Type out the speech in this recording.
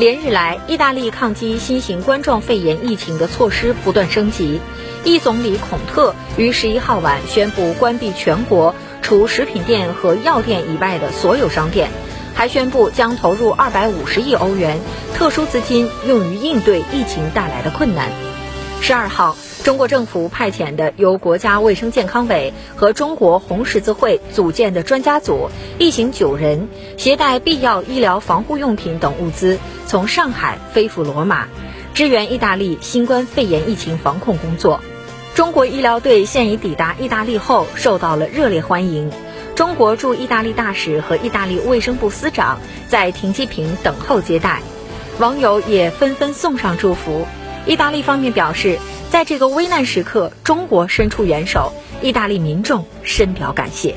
连日来，意大利抗击新型冠状肺炎疫情的措施不断升级。意总理孔特于十一号晚宣布关闭全国除食品店和药店以外的所有商店，还宣布将投入二百五十亿欧元特殊资金用于应对疫情带来的困难。十二号，中国政府派遣的由国家卫生健康委和中国红十字会组建的专家组一行九人，携带必要医疗防护用品等物资，从上海飞赴罗马，支援意大利新冠肺炎疫情防控工作。中国医疗队现已抵达意大利后，受到了热烈欢迎。中国驻意大利大使和意大利卫生部司长在停机坪等候接待，网友也纷纷送上祝福。意大利方面表示，在这个危难时刻，中国伸出援手，意大利民众深表感谢。